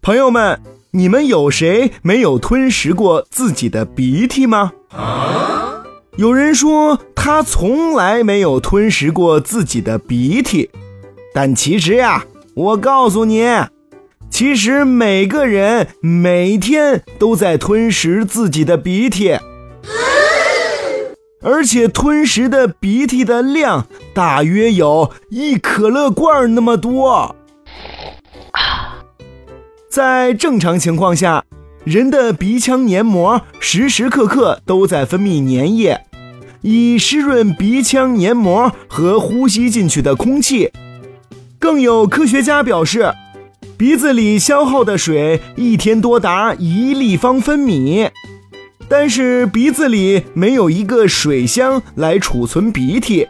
朋友们，你们有谁没有吞食过自己的鼻涕吗？有人说他从来没有吞食过自己的鼻涕，但其实呀，我告诉你，其实每个人每天都在吞食自己的鼻涕，而且吞食的鼻涕的量大约有一可乐罐那么多。在正常情况下，人的鼻腔黏膜时时刻刻都在分泌粘液，以湿润鼻腔黏膜和呼吸进去的空气。更有科学家表示，鼻子里消耗的水一天多达一立方分米，但是鼻子里没有一个水箱来储存鼻涕，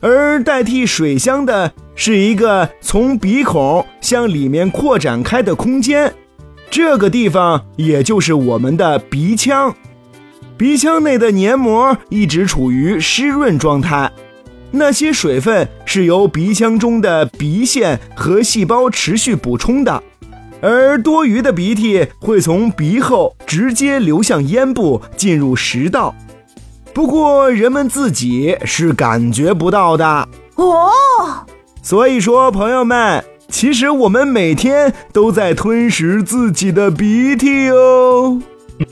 而代替水箱的。是一个从鼻孔向里面扩展开的空间，这个地方也就是我们的鼻腔。鼻腔内的黏膜一直处于湿润状态，那些水分是由鼻腔中的鼻腺和细胞持续补充的，而多余的鼻涕会从鼻后直接流向咽部，进入食道。不过人们自己是感觉不到的哦。所以说，朋友们，其实我们每天都在吞食自己的鼻涕哦。